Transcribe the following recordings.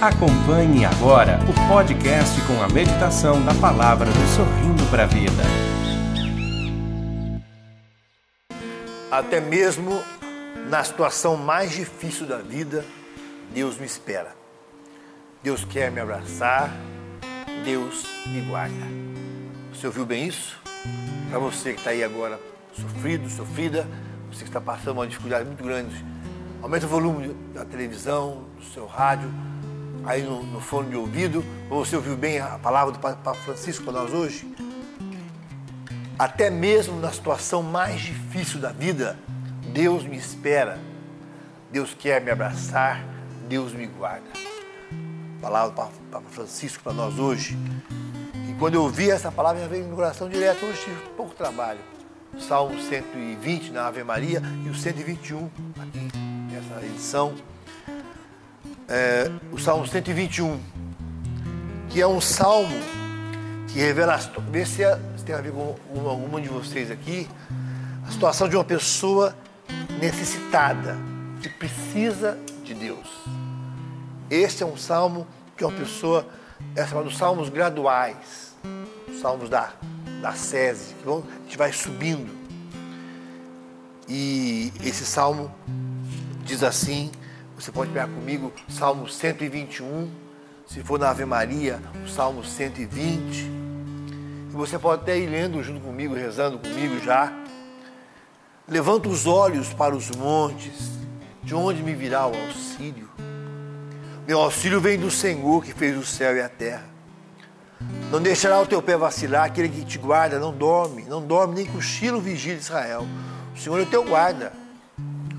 Acompanhe agora o podcast com a meditação da palavra do Sorrindo para a Vida. Até mesmo na situação mais difícil da vida, Deus me espera. Deus quer me abraçar, Deus me guarda. Você ouviu bem isso? Para você que está aí agora sofrido, sofrida, você que está passando uma dificuldade muito grande, aumenta o volume da televisão, do seu rádio aí no, no fone de ouvido, você ouviu bem a palavra do Papa Francisco para nós hoje? Até mesmo na situação mais difícil da vida, Deus me espera, Deus quer me abraçar, Deus me guarda. Palavra do Papa Francisco para nós hoje. E quando eu ouvi essa palavra, já veio no coração direto. Hoje tive pouco trabalho. Salmo 120 na Ave Maria e o 121 aqui nessa edição é, o Salmo 121, que é um salmo que revela, vê se, é, se tem a ver com alguma de vocês aqui, a situação de uma pessoa necessitada, que precisa de Deus. Este é um salmo que uma pessoa, é chamado salmos graduais, salmos da, da SESI, que vão, a gente vai subindo. E esse salmo diz assim, você pode pegar comigo Salmo 121, se for na Ave Maria, o Salmo 120. E você pode até ir lendo junto comigo, rezando comigo já. Levanta os olhos para os montes, de onde me virá o auxílio? Meu auxílio vem do Senhor que fez o céu e a terra. Não deixará o teu pé vacilar, aquele que te guarda não dorme, não dorme nem cochila o vigília de Israel. O Senhor é o teu guarda.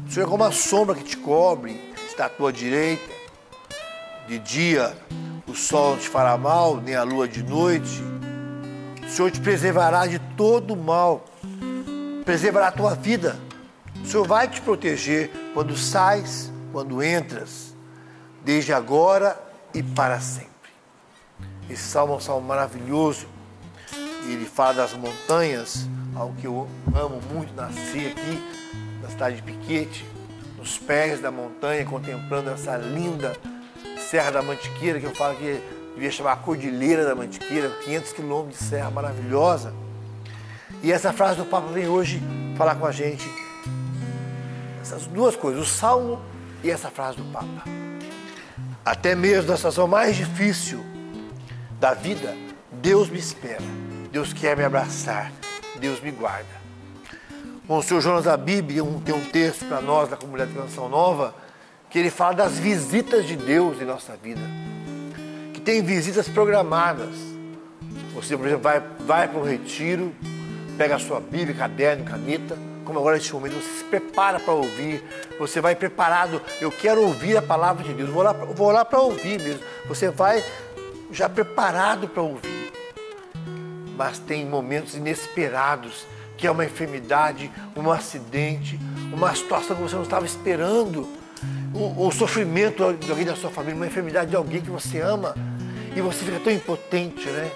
O Senhor é como a sombra que te cobre está à tua direita. De dia o sol não te fará mal, nem a lua de noite. O Senhor te preservará de todo mal, preservará a tua vida. O Senhor vai te proteger quando sais, quando entras, desde agora e para sempre. Esse salmo é um salmo maravilhoso. Ele fala das montanhas, algo que eu amo muito, nasci aqui na cidade de Piquete nos pés da montanha, contemplando essa linda Serra da Mantiqueira, que eu falo que devia chamar a Cordilheira da Mantiqueira, 500 quilômetros de serra maravilhosa. E essa frase do Papa vem hoje falar com a gente essas duas coisas, o Salmo e essa frase do Papa. Até mesmo na situação mais difícil da vida, Deus me espera, Deus quer me abraçar, Deus me guarda. Bom, o senhor Jonas da Bíblia tem um texto para nós da comunidade de Canção Nova que ele fala das visitas de Deus em nossa vida. Que tem visitas programadas. Você, por exemplo, vai, vai para um retiro, pega a sua Bíblia, caderno, caneta, como agora neste momento, você se prepara para ouvir, você vai preparado, eu quero ouvir a palavra de Deus, vou lá, vou lá para ouvir mesmo. Você vai já preparado para ouvir. Mas tem momentos inesperados que é uma enfermidade, um acidente, uma situação que você não estava esperando, o, o sofrimento de alguém da sua família, uma enfermidade de alguém que você ama, e você fica tão impotente, né?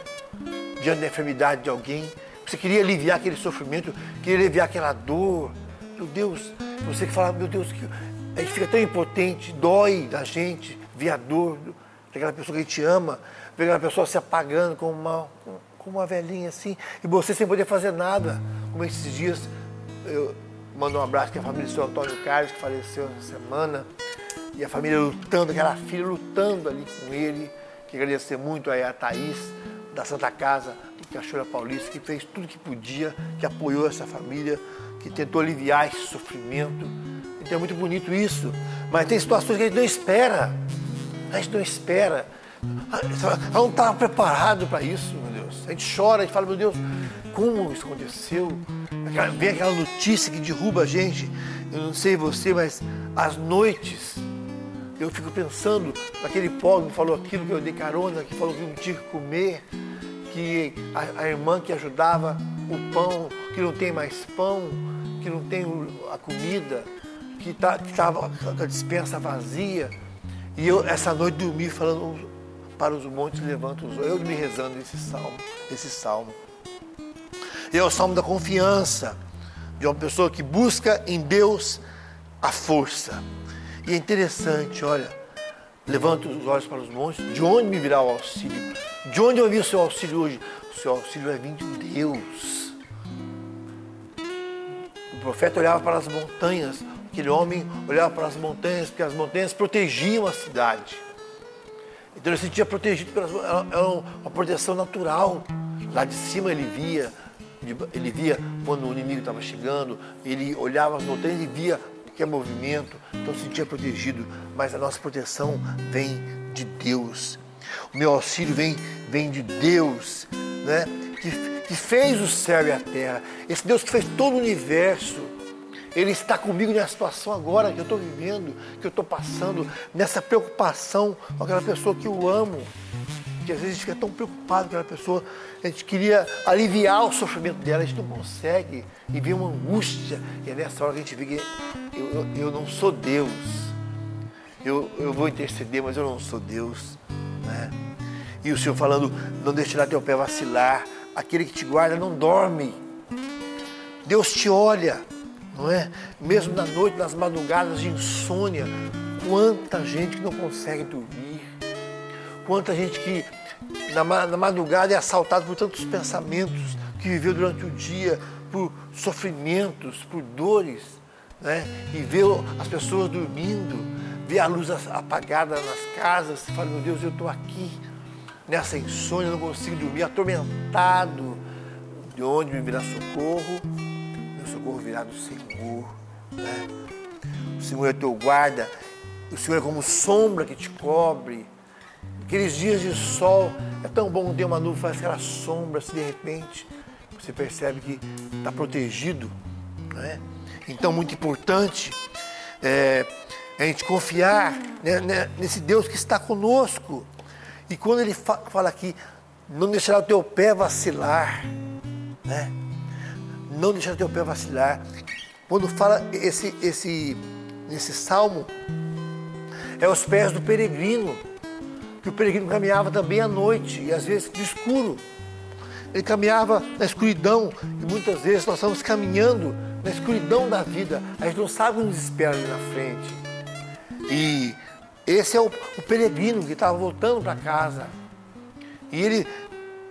Diante da enfermidade de alguém. Você queria aliviar aquele sofrimento, queria aliviar aquela dor. Meu Deus, você que fala, meu Deus, que a gente fica tão impotente, dói da gente ver a dor daquela pessoa que a gente ama, ver aquela pessoa se apagando com uma, com uma velhinha assim, e você sem poder fazer nada. Como esses dias, eu mando um abraço para a família do seu Antônio Carlos, que faleceu essa semana, e a família lutando, aquela filha lutando ali com ele. Que agradecer muito aí a Thaís, da Santa Casa, do Cachoeira Paulista, que fez tudo que podia, que apoiou essa família, que tentou aliviar esse sofrimento. Então é muito bonito isso. Mas tem situações que a gente não espera. A gente não espera. Ela não estava preparado para isso, meu Deus. A gente chora, a gente fala, meu Deus, como isso aconteceu? Vem aquela notícia que derruba a gente. Eu não sei você, mas às noites eu fico pensando naquele pobre que falou aquilo que eu dei carona, que falou que não tinha que comer, que a, a irmã que ajudava o pão, que não tem mais pão, que não tem a comida, que tá, estava a dispensa vazia. E eu essa noite dormi falando para os montes levanto os olhos. Eu me rezando esse salmo, esse salmo. E é o salmo da confiança, de uma pessoa que busca em Deus a força. E é interessante, olha, levanta os olhos para os montes, de onde me virá o auxílio? De onde eu vi o seu auxílio hoje? O seu auxílio vai vir de Deus. O profeta olhava para as montanhas, aquele homem olhava para as montanhas, porque as montanhas protegiam a cidade. Então ele se sentia protegido, pelas, era uma proteção natural. Lá de cima ele via, ele via quando o inimigo estava chegando, ele olhava as montanhas e via que é movimento, então se sentia protegido, mas a nossa proteção vem de Deus. O meu auxílio vem, vem de Deus, né? que, que fez o céu e a terra. Esse Deus que fez todo o universo. Ele está comigo nessa situação agora que eu estou vivendo, que eu estou passando, nessa preocupação com aquela pessoa que eu amo. Que às vezes a gente fica tão preocupado com aquela pessoa, a gente queria aliviar o sofrimento dela, a gente não consegue, e vem uma angústia, e é nessa hora que a gente vê eu, eu, eu não sou Deus. Eu, eu vou interceder, mas eu não sou Deus. Né? E o Senhor falando, não deixará teu pé vacilar, aquele que te guarda não dorme. Deus te olha, não é? Mesmo na noite, nas madrugadas de insônia, quanta gente que não consegue dormir, quanta gente que na, na madrugada é assaltada por tantos pensamentos, que viveu durante o dia por sofrimentos, por dores, né? e vê as pessoas dormindo, vê a luz apagada nas casas, fala, meu Deus, eu estou aqui nessa insônia, não consigo dormir, atormentado. De onde me virá socorro? Socorro virá do Senhor. Né? O Senhor é teu guarda, o Senhor é como sombra que te cobre. Aqueles dias de sol, é tão bom ter uma nuvem, faz aquela sombra, se de repente você percebe que está protegido. Né? Então, muito importante é, a gente confiar né, né, nesse Deus que está conosco. E quando ele fa fala aqui, não deixará o teu pé vacilar, né? Não deixará o teu pé vacilar. Quando fala esse, esse, esse salmo, é os pés do peregrino, que o peregrino caminhava também à noite, e às vezes no escuro. Ele caminhava na escuridão, e muitas vezes nós estamos caminhando na escuridão da vida. A gente não sabe o que nos espera ali na frente. E esse é o, o peregrino que estava voltando para casa. E ele,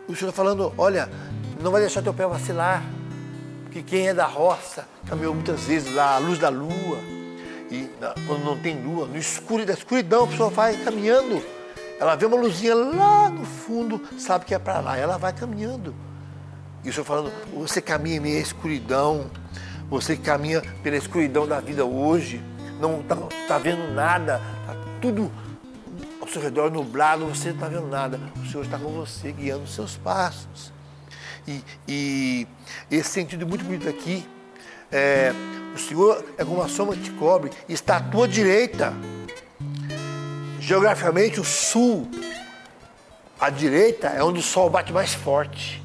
o Senhor falando, olha, não vai deixar teu pé vacilar. Porque quem é da roça caminhou muitas vezes lá à luz da lua. E na, quando não tem lua, no escuro da escuridão, a pessoa vai caminhando. Ela vê uma luzinha lá no fundo, sabe que é para lá. Ela vai caminhando. E o Senhor falando, você caminha à escuridão. Você que caminha pela escuridão da vida hoje. Não está tá vendo nada. Está tudo ao seu redor nublado, você não está vendo nada. O Senhor está com você, guiando os seus passos. E, e esse sentido muito bonito aqui, é, o Senhor é como uma sombra que te cobre, está à tua direita. Geograficamente, o sul, a direita é onde o sol bate mais forte.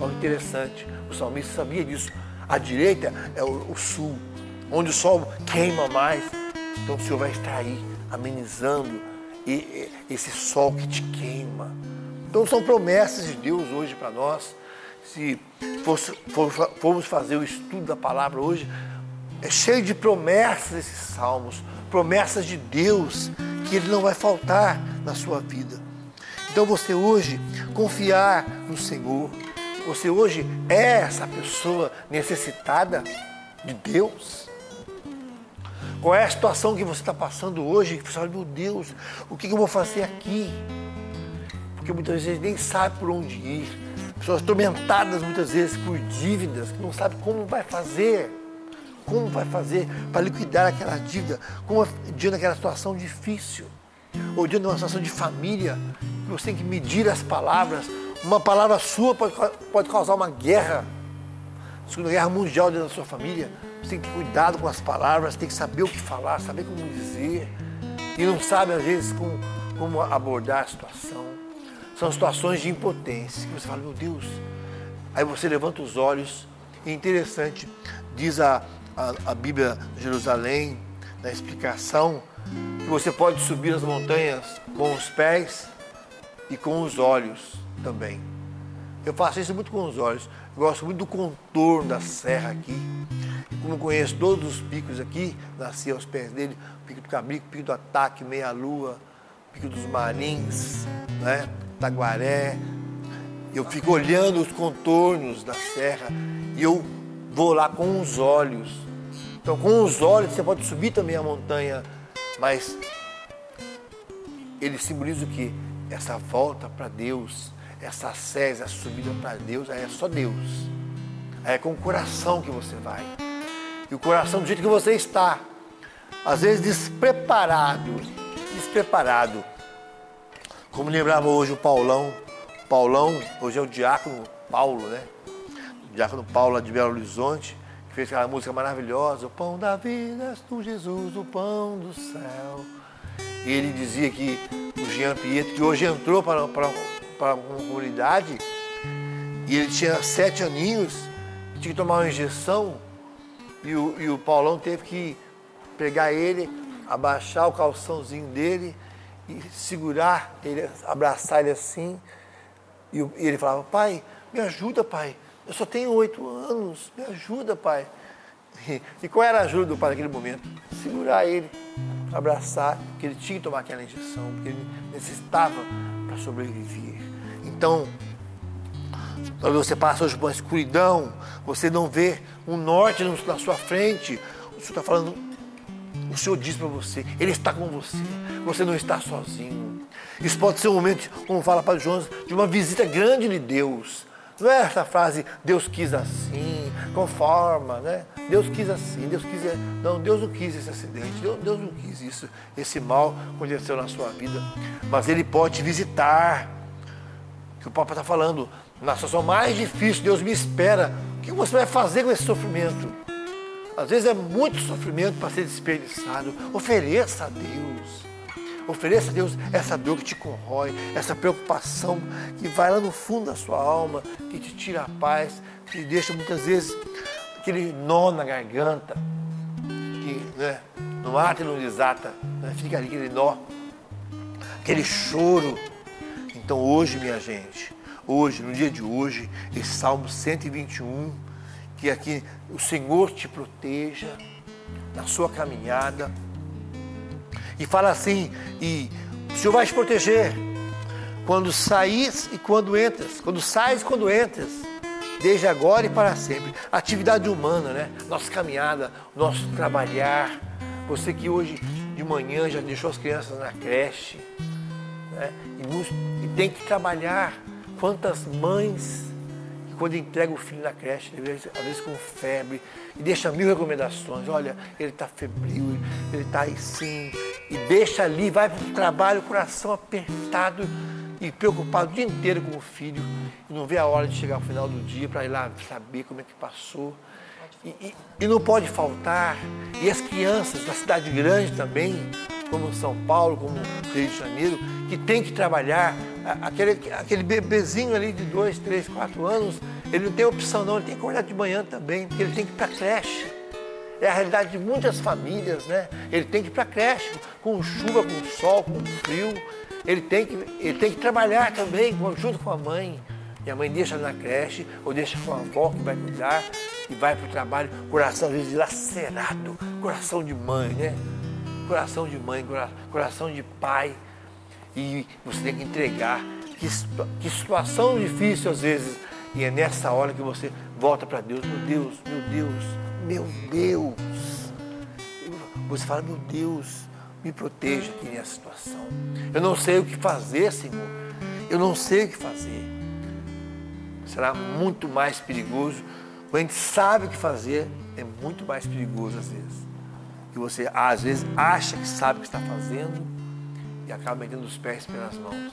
Olha interessante, o salmista sabia disso. A direita é o, o sul, onde o sol queima mais. Então o Senhor vai estar aí amenizando esse sol que te queima. Então são promessas de Deus hoje para nós. Se formos fazer o estudo da palavra hoje, é cheio de promessas esses salmos, promessas de Deus que Ele não vai faltar na sua vida. Então você hoje confiar no Senhor, você hoje é essa pessoa necessitada de Deus. Qual é a situação que você está passando hoje? Que você fala, meu Deus, o que eu vou fazer aqui? Porque muitas vezes nem sabe por onde ir. Pessoas atormentadas muitas vezes por dívidas, que não sabe como vai fazer. Como vai fazer para liquidar aquela dívida? Como diante daquela situação difícil? Ou diante de uma situação de família, que você tem que medir as palavras. Uma palavra sua pode, pode causar uma guerra. Segunda Guerra Mundial dentro da sua família você tem que ter cuidado com as palavras, tem que saber o que falar, saber como dizer. E não sabe, às vezes, como, como abordar a situação. São situações de impotência. Que você fala, meu Deus. Aí você levanta os olhos. E interessante, diz a, a, a Bíblia de Jerusalém, na explicação, que você pode subir as montanhas com os pés e com os olhos também. Eu faço isso muito com os olhos. Eu gosto muito do contorno da serra aqui. Como conheço todos os picos aqui, nasci aos pés dele, pico do Cabrico, pico do Ataque, Meia Lua, Pico dos Marins, né? Taguaré. Eu fico olhando os contornos da serra e eu vou lá com os olhos. Então, com os olhos você pode subir também a montanha, mas ele simboliza o que? Essa volta para Deus, essa sé, essa subida para Deus, aí é só Deus. Aí é com o coração que você vai. E o coração do jeito que você está, às vezes despreparado, despreparado. Como lembrava hoje o Paulão, Paulão, hoje é o diácono Paulo, né? Diácono Paulo de Belo Horizonte, que fez aquela música maravilhosa, o pão da vida, és tu Jesus, o pão do céu. E ele dizia que o Jean Pietro, que hoje entrou para, para, para uma comunidade, e ele tinha sete aninhos, tinha que tomar uma injeção, e o, e o Paulão teve que pegar ele, abaixar o calçãozinho dele e segurar ele, abraçar ele assim. E, ele falava, pai, me ajuda, pai. Eu só tenho oito anos, me ajuda, pai. E, qual era a ajuda do pai naquele momento? Segurar ele, abraçar, porque ele tinha que tomar aquela injeção, porque ele necessitava para sobreviver. Então, quando você passa hoje por uma escuridão, você não vê um norte na sua frente, o Senhor está falando, o Senhor diz para você, Ele está com você, você não está sozinho. Isso pode ser um momento, como fala para Jonas, de uma visita grande de Deus. Não é essa frase, Deus quis assim, conforma, né? Deus quis assim, Deus quis. Não, Deus não quis esse acidente, Deus, Deus não quis isso, esse mal aconteceu na sua vida. Mas Ele pode te visitar. Que o Papa está falando, na situação mais difícil, Deus me espera. O que você vai fazer com esse sofrimento? Às vezes é muito sofrimento para ser desperdiçado. Ofereça a Deus. Ofereça a Deus essa dor que te corrói, essa preocupação que vai lá no fundo da sua alma, que te tira a paz, que te deixa muitas vezes aquele nó na garganta, que né, não ata e não desata, né, fica ali aquele nó, aquele choro. Então hoje, minha gente, hoje, no dia de hoje, esse Salmo 121, que aqui o Senhor te proteja na sua caminhada. E fala assim, e o Senhor vai te proteger quando saís e quando entras, quando sais e quando entras, desde agora e para sempre. Atividade humana, né? Nossa caminhada, nosso trabalhar. Você que hoje de manhã já deixou as crianças na creche, né? e, e tem que trabalhar Quantas mães quando entrega o filho na creche, às vezes com febre, e deixa mil recomendações, olha, ele está febril, ele está assim, e deixa ali, vai para o trabalho, coração apertado e preocupado o dia inteiro com o filho, e não vê a hora de chegar ao final do dia para ir lá saber como é que passou. E, e, e não pode faltar, e as crianças da cidade grande também, como São Paulo, como Rio de Janeiro, que tem que trabalhar, aquele, aquele bebezinho ali de dois, três, quatro anos, ele não tem opção não, ele tem que acordar de manhã também, porque ele tem que ir para a creche. É a realidade de muitas famílias, né? Ele tem que ir para a creche, com chuva, com sol, com frio. Ele tem que, ele tem que trabalhar também, junto com a mãe. E a mãe deixa na creche, ou deixa com a avó que vai cuidar, e vai para o trabalho, coração às vezes dilacerado, coração de mãe, né? Coração de mãe, coração de pai. E você tem que entregar. Que, que situação difícil às vezes. E é nessa hora que você volta para Deus. Meu Deus, meu Deus, meu Deus. Você fala, meu Deus, me proteja aqui nessa situação. Eu não sei o que fazer, Senhor. Eu não sei o que fazer. Será muito mais perigoso. Quando a gente sabe o que fazer, é muito mais perigoso às vezes que você às vezes acha que sabe o que está fazendo e acaba metendo os pés pelas mãos.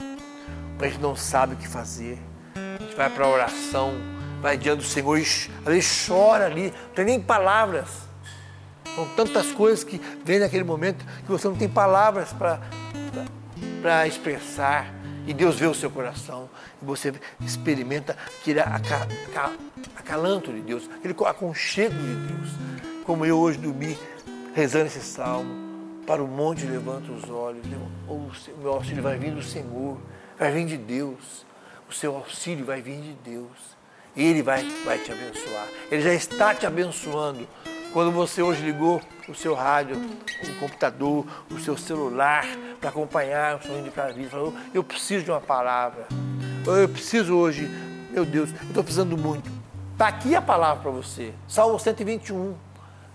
Quando a gente não sabe o que fazer, a gente vai para a oração, vai diante do Senhor e às vezes chora ali, não tem nem palavras. São tantas coisas que vem naquele momento que você não tem palavras para expressar. E Deus vê o seu coração. E você experimenta aquele acalanto de Deus, aquele aconchego de Deus. Como eu hoje dormi rezando esse salmo, para o monte levanta os olhos, o meu auxílio vai vir do Senhor, vai vir de Deus, o seu auxílio vai vir de Deus, Ele vai, vai te abençoar, Ele já está te abençoando Quando você hoje ligou o seu rádio, o computador, o seu celular para acompanhar o sonho de cada vida, falou, eu preciso de uma palavra. Eu preciso hoje, meu Deus, eu estou precisando muito. Está aqui a palavra para você. Salmo 121.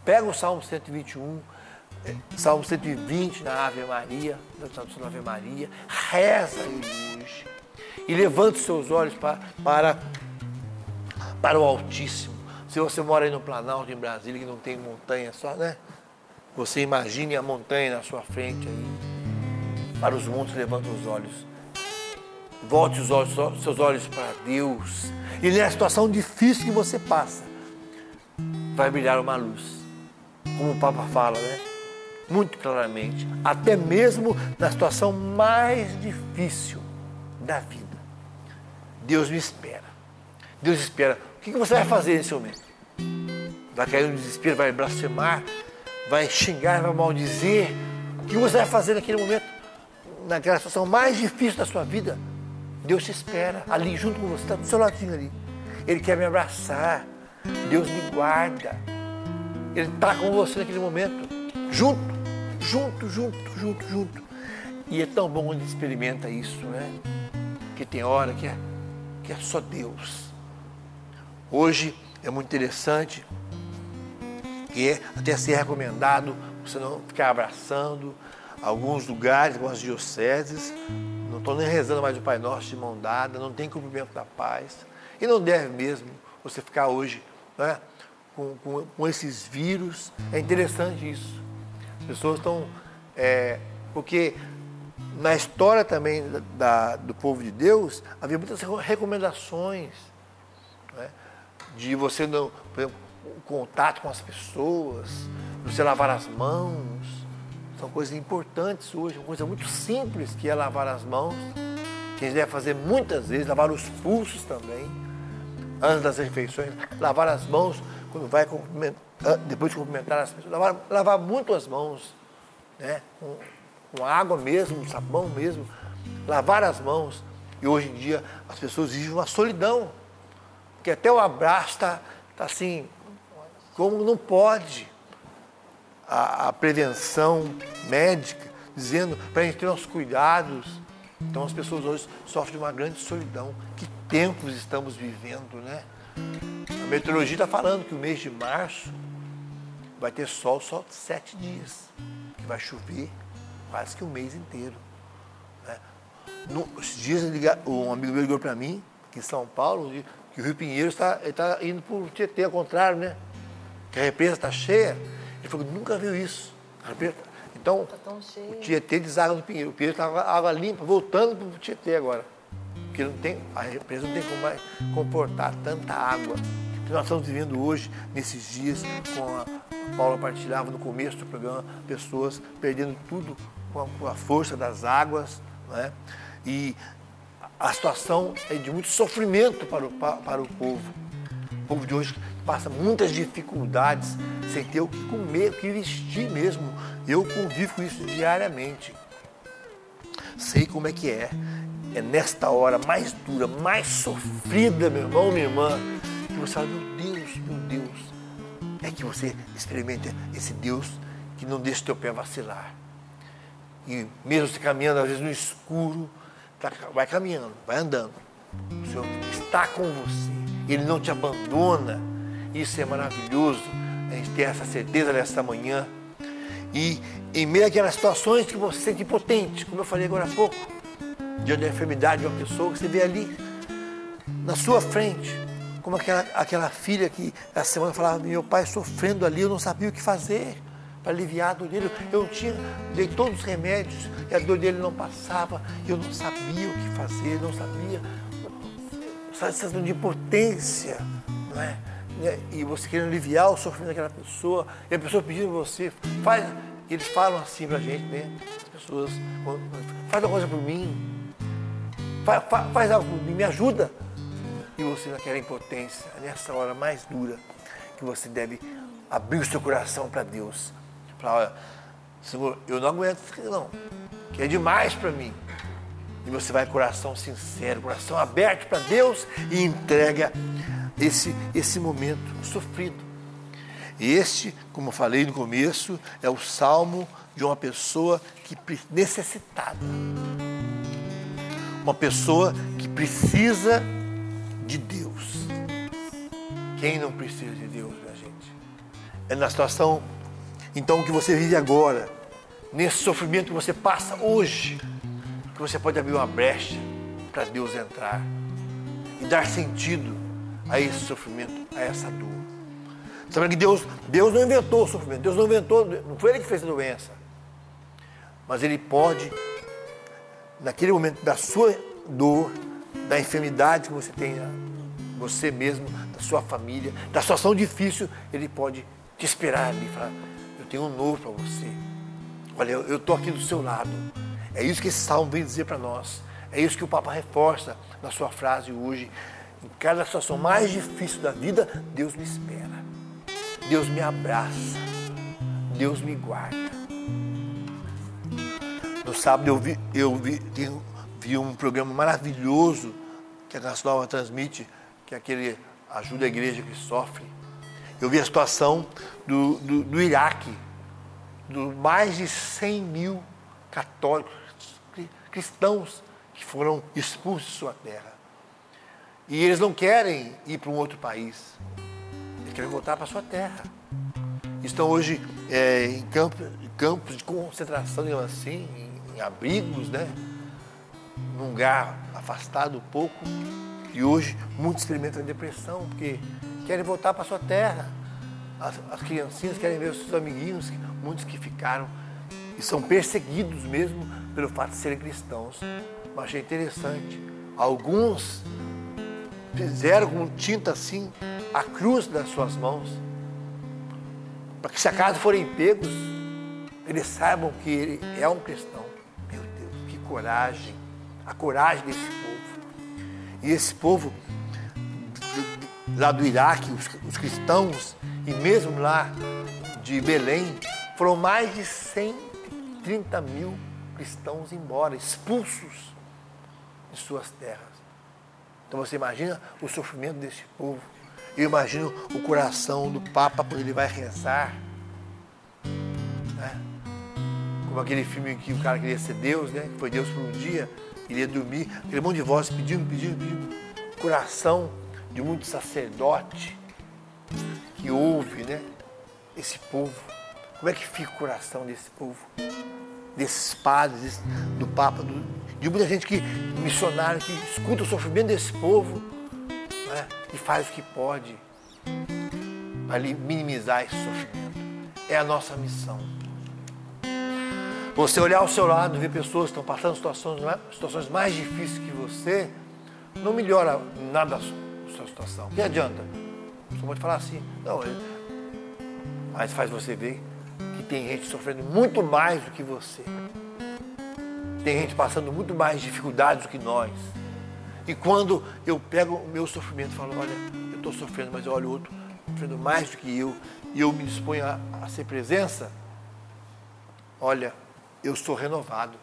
Pega o Salmo 121, eh, Salmo 120 na Ave Maria, na tradução Ave Maria, reza ele hoje. E levante seus olhos para, para, para o Altíssimo se você mora aí no Planalto, em Brasília, que não tem montanha só, né? Você imagine a montanha na sua frente aí. Para os montes, levanta os olhos. Volte os olhos, seus olhos para Deus. E nessa situação difícil que você passa, vai brilhar uma luz. Como o Papa fala, né? Muito claramente. Até mesmo na situação mais difícil da vida. Deus me espera. Deus espera o que você vai fazer nesse momento? Vai cair no desespero, vai blasfemar, vai xingar, vai maldizer? O que você vai fazer naquele momento? Naquela situação mais difícil da sua vida? Deus te espera ali junto com você, está do seu ladinho ali. Ele quer me abraçar. Deus me guarda. Ele está com você naquele momento. Junto, junto, junto, junto, junto. E é tão bom quando experimenta isso, né? Que tem hora que é, que é só Deus Hoje é muito interessante que é até ser recomendado você não ficar abraçando alguns lugares, algumas dioceses. Não estou nem rezando mais o Pai Nosso de mão dada, não tem cumprimento da paz. E não deve mesmo você ficar hoje né, com, com, com esses vírus. É interessante isso. As pessoas estão. É, porque na história também da, do povo de Deus havia muitas recomendações de você não, por exemplo, o contato com as pessoas, você lavar as mãos, são coisas importantes hoje, uma coisa muito simples que é lavar as mãos, que a gente deve fazer muitas vezes, lavar os pulsos também, antes das refeições, lavar as mãos vai cumprimentar, depois de cumprimentar as pessoas, lavar, lavar muito as mãos, né? com, com água mesmo, sabão mesmo, lavar as mãos. E hoje em dia as pessoas vivem uma solidão que até o abraço está tá assim, como não pode. A, a prevenção médica, dizendo para a gente ter nossos cuidados. Então as pessoas hoje sofrem uma grande solidão. Que tempos estamos vivendo, né? A meteorologia está falando que o mês de março vai ter sol só sete dias, que vai chover quase que o mês inteiro. Né? No, esses dias um amigo meu ligou para mim, aqui em São Paulo, que o Rio Pinheiro está, está indo para o Tietê, ao contrário, né? Que a represa está cheia. Ele falou, nunca viu isso. então, tá o Tietê deságua no Pinheiro. O Pinheiro está água limpa, voltando para o Tietê agora. Porque não tem, a represa não tem como mais comportar tanta água. Que nós estamos vivendo hoje, nesses dias, com a, a Paula partilhava no começo do programa, pessoas perdendo tudo com a, com a força das águas. Né? E a situação é de muito sofrimento para o, para o povo. O povo de hoje passa muitas dificuldades sem ter o que comer, o que vestir mesmo. Eu convivo com isso diariamente. Sei como é que é. É nesta hora mais dura, mais sofrida, meu irmão, minha irmã, que você fala, meu Deus, meu Deus. É que você experimenta esse Deus que não deixa o teu pé vacilar. E mesmo se caminhando, às vezes, no escuro, Tá, vai caminhando, vai andando. O Senhor está com você. Ele não te abandona. Isso é maravilhoso. A gente ter essa certeza nesta manhã. E em meio àquelas situações que você se sente impotente, como eu falei agora há pouco, diante da enfermidade de uma pessoa que você vê ali na sua frente, como aquela, aquela filha que essa semana falava, meu pai sofrendo ali, eu não sabia o que fazer para aliviar a dor dele. Eu tinha, dei todos os remédios e a dor dele não passava. Eu não sabia o que fazer, não sabia. Essa sensação de impotência, não é? E você querendo aliviar o sofrimento daquela pessoa, e a pessoa pedindo você, faz. Eles falam assim pra gente, né? As pessoas, faz uma coisa por mim, faz, faz, faz algo me ajuda. E você naquela impotência, nessa hora mais dura, que você deve abrir o seu coração para Deus Falar, olha, Senhor, eu não aguento isso aqui não, que é demais para mim. E você vai coração sincero, coração aberto para Deus e entrega esse, esse momento sofrido. Este, como eu falei no começo, é o salmo de uma pessoa que necessitada. Uma pessoa que precisa de Deus. Quem não precisa de Deus, minha gente? É na situação, então, que você vive agora, nesse sofrimento que você passa hoje, que você pode abrir uma brecha para Deus entrar e dar sentido a esse sofrimento, a essa dor. Sabendo que Deus, Deus não inventou o sofrimento, Deus não inventou, não foi Ele que fez a doença. Mas Ele pode, naquele momento da sua dor, da enfermidade que você tem, você mesmo, da sua família, da situação difícil, Ele pode te esperar ali e falar: Eu tenho um novo para você. Olha, eu estou aqui do seu lado. É isso que esse salmo vem dizer para nós. É isso que o Papa reforça na sua frase hoje. Em cada situação mais difícil da vida, Deus me espera. Deus me abraça. Deus me guarda. No sábado eu vi, eu vi, tenho, vi um programa maravilhoso que a Nova transmite, que é aquele ajuda a igreja que sofre. Eu vi a situação do, do, do Iraque, do mais de 100 mil católicos, cristãos que foram expulsos de sua terra. E eles não querem ir para um outro país. Eles querem voltar para a sua terra. Estão hoje é, em campos, campos de concentração, digamos assim, em, abrigos, né? Num lugar afastado um pouco. E hoje muitos experimentam depressão, porque querem voltar para sua terra. As, as criancinhas querem ver os seus amiguinhos, muitos que ficaram e são perseguidos mesmo pelo fato de serem cristãos. Eu achei interessante. Alguns fizeram com tinta assim a cruz das suas mãos, para que se acaso forem pegos, eles saibam que ele é um cristão. Coragem! A coragem desse povo. E esse povo lá do Iraque, os, os cristãos, e mesmo lá de Belém, foram mais de 130 mil cristãos embora, expulsos de suas terras. Então você imagina o sofrimento desse povo. Eu imagino o coração do Papa quando ele vai rezar. Né? Como aquele filme que o cara queria ser Deus, né? Que foi Deus por um dia, queria dormir, aquele monte de voz pedindo, pedindo, pedindo. Coração de muito sacerdote que ouve, né? Esse povo. Como é que fica o coração desse povo? Desses padres, desse, do Papa, do, de muita gente que, missionário, que escuta o sofrimento desse povo né, e faz o que pode para minimizar esse sofrimento. É a nossa missão. Você olhar ao seu lado, ver pessoas que estão passando situações, situações mais difíceis que você, não melhora nada a sua situação. Que adianta? Você pode falar assim, não, mas faz você ver que tem gente sofrendo muito mais do que você. Tem gente passando muito mais dificuldades do que nós. E quando eu pego o meu sofrimento e falo, olha, eu estou sofrendo, mas eu olho o outro sofrendo mais do que eu, e eu me disponho a, a ser presença, olha, eu sou renovado.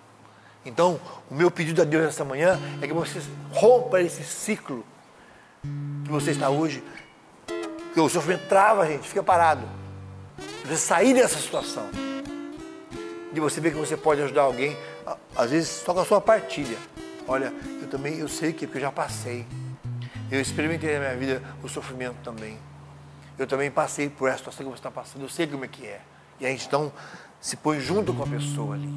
Então, o meu pedido a Deus nessa manhã é que você rompa esse ciclo que você está hoje, que o sofrimento trava gente, fica parado. Você sair dessa situação. De você ver que você pode ajudar alguém às vezes só com a sua partilha. Olha, eu também, eu sei que, porque eu já passei. Eu experimentei na minha vida o sofrimento também. Eu também passei por essa situação que você está passando, eu sei como é que é. E a gente então se põe junto com a pessoa ali.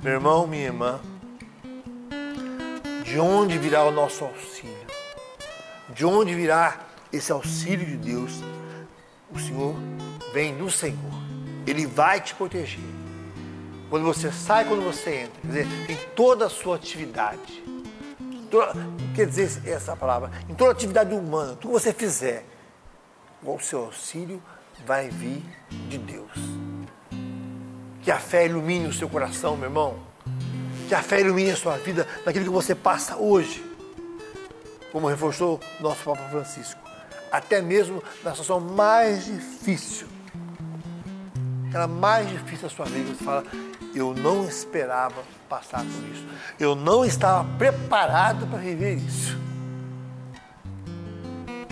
Meu irmão, minha irmã, de onde virá o nosso auxílio? De onde virá esse auxílio de Deus? O Senhor vem do Senhor. Ele vai te proteger. Quando você sai, quando você entra. Quer dizer, em toda a sua atividade. Toda, quer dizer essa palavra, em toda atividade humana, tudo que você fizer, o seu auxílio vai vir de Deus. Que a fé ilumine o seu coração, meu irmão. Que a fé ilumine a sua vida naquilo que você passa hoje. Como reforçou nosso Papa Francisco. Até mesmo na situação mais difícil. Aquela mais difícil da sua vida, você fala, eu não esperava passar por isso. Eu não estava preparado para viver isso.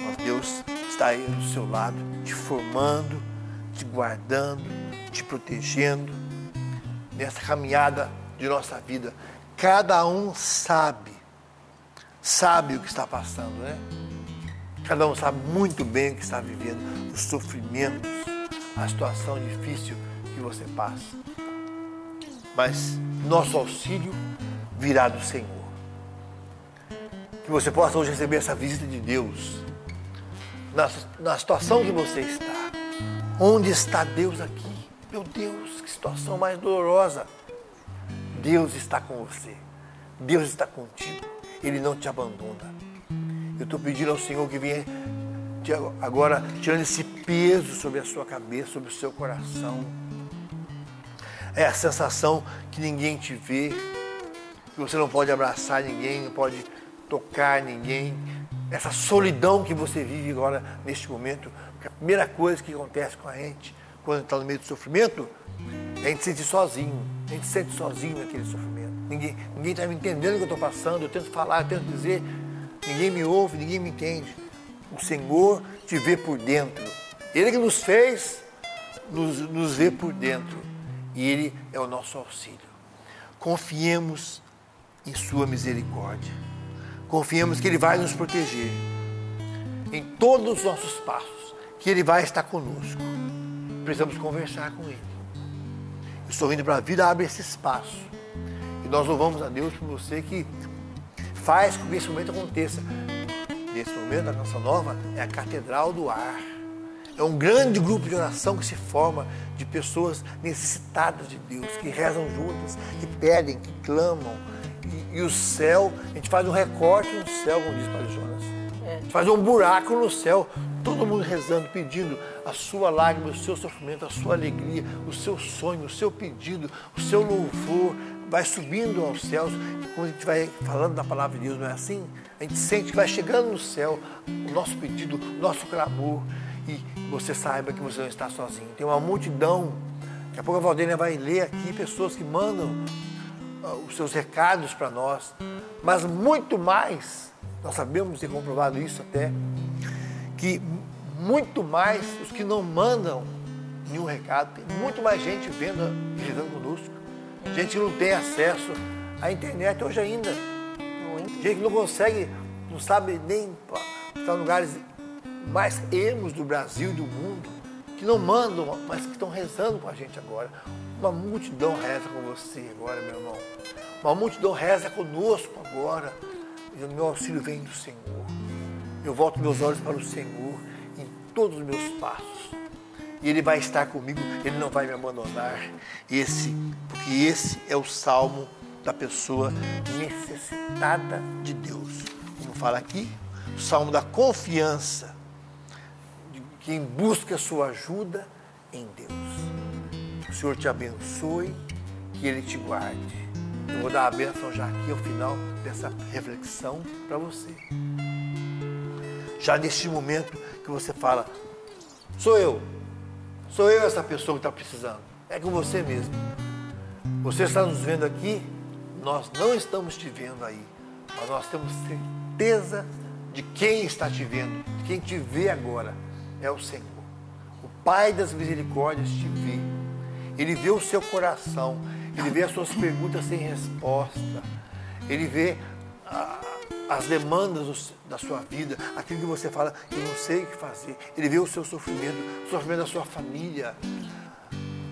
Mas Deus está aí do seu lado, te formando, te guardando, te protegendo nessa caminhada de nossa vida. Cada um sabe, sabe o que está passando, né? Cada um sabe muito bem o que está vivendo, os sofrimentos, a situação difícil que você passa. Mas nosso auxílio virá do Senhor. Que você possa hoje receber essa visita de Deus na, na situação que você está. Onde está Deus aqui? Meu Deus, que situação mais dolorosa. Deus está com você. Deus está contigo. Ele não te abandona. Eu estou pedindo ao Senhor que venha agora tirando esse peso sobre a sua cabeça, sobre o seu coração. É a sensação que ninguém te vê, que você não pode abraçar ninguém, não pode tocar ninguém. Essa solidão que você vive agora neste momento, porque a primeira coisa que acontece com a gente quando está no meio do sofrimento a gente se sentir sozinho. A gente se sente sozinho naquele sofrimento. Ninguém está me entendendo o que eu estou passando, eu tento falar, eu tento dizer, ninguém me ouve, ninguém me entende. O Senhor te vê por dentro. Ele que nos fez, nos, nos vê por dentro. E Ele é o nosso auxílio. Confiemos em Sua misericórdia. Confiemos que Ele vai nos proteger em todos os nossos passos, que Ele vai estar conosco. Precisamos conversar com Ele. Eu estou indo para a vida, abre esse espaço. E nós louvamos a Deus por você que faz com que esse momento aconteça. Nesse momento, a nossa nova é a Catedral do Ar. É um grande grupo de oração que se forma de pessoas necessitadas de Deus, que rezam juntas, que pedem, que clamam. E, e o céu, a gente faz um recorte no céu, como diz Padre Jonas. É. A gente faz um buraco no céu, todo mundo rezando, pedindo a sua lágrima, o seu sofrimento, a sua alegria, o seu sonho, o seu pedido, o seu louvor, vai subindo aos céus. Quando a gente vai falando da palavra de Deus, não é assim? A gente sente que vai chegando no céu o nosso pedido, o nosso clamor. E você saiba que você não está sozinho. Tem uma multidão. Daqui a pouco a Valdênia vai ler aqui pessoas que mandam ah, os seus recados para nós. Mas muito mais, nós sabemos e comprovado isso até, que muito mais os que não mandam nenhum recado, tem muito mais gente vendo e rezando conosco. Gente que não tem acesso à internet hoje ainda. Gente que não consegue, não sabe nem estar em lugares mais ermos do Brasil e do mundo, que não mandam, mas que estão rezando com a gente agora. Uma multidão reza com você agora, meu irmão. Uma multidão reza conosco agora. E o meu auxílio vem do Senhor. Eu volto meus olhos para o Senhor em todos os meus passos. E Ele vai estar comigo, Ele não vai me abandonar. Esse, porque esse é o salmo da pessoa necessitada de Deus. Como fala aqui, o salmo da confiança quem busca sua ajuda em Deus. O Senhor te abençoe, que Ele te guarde. Eu vou dar a bênção já aqui ao final dessa reflexão para você. Já neste momento que você fala, sou eu, sou eu essa pessoa que está precisando. É com você mesmo. Você está nos vendo aqui, nós não estamos te vendo aí, mas nós temos certeza de quem está te vendo, de quem te vê agora é o Senhor. O Pai das misericórdias te vê. Ele vê o seu coração. Ele vê as suas perguntas sem resposta. Ele vê ah, as demandas da sua vida, aquilo que você fala, eu não sei o que fazer. Ele vê o seu sofrimento, o sofrimento da sua família.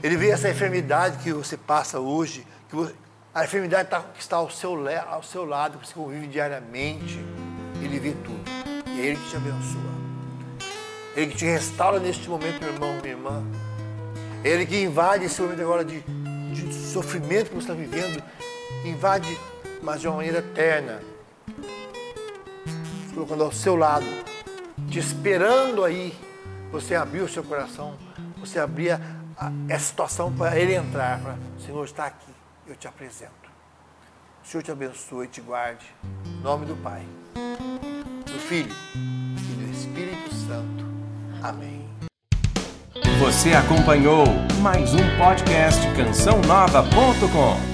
Ele vê essa enfermidade que você passa hoje, que você, a enfermidade tá, que está ao seu, ao seu lado, que você convive diariamente. Ele vê tudo. E é Ele que te abençoa. Ele que te restaura neste momento, meu irmão, minha irmã. Ele que invade esse momento agora de, de sofrimento que você está vivendo, invade, mas de uma maneira eterna. Colocando ao seu lado, te esperando aí, você abrir o seu coração, você abrir a, a, situação para ele entrar. Para, o Senhor está aqui, eu te apresento. O Senhor te abençoe e te guarde. Em nome do Pai, do Filho e do Espírito Santo. Amém. Você acompanhou mais um podcast cançãonova.com.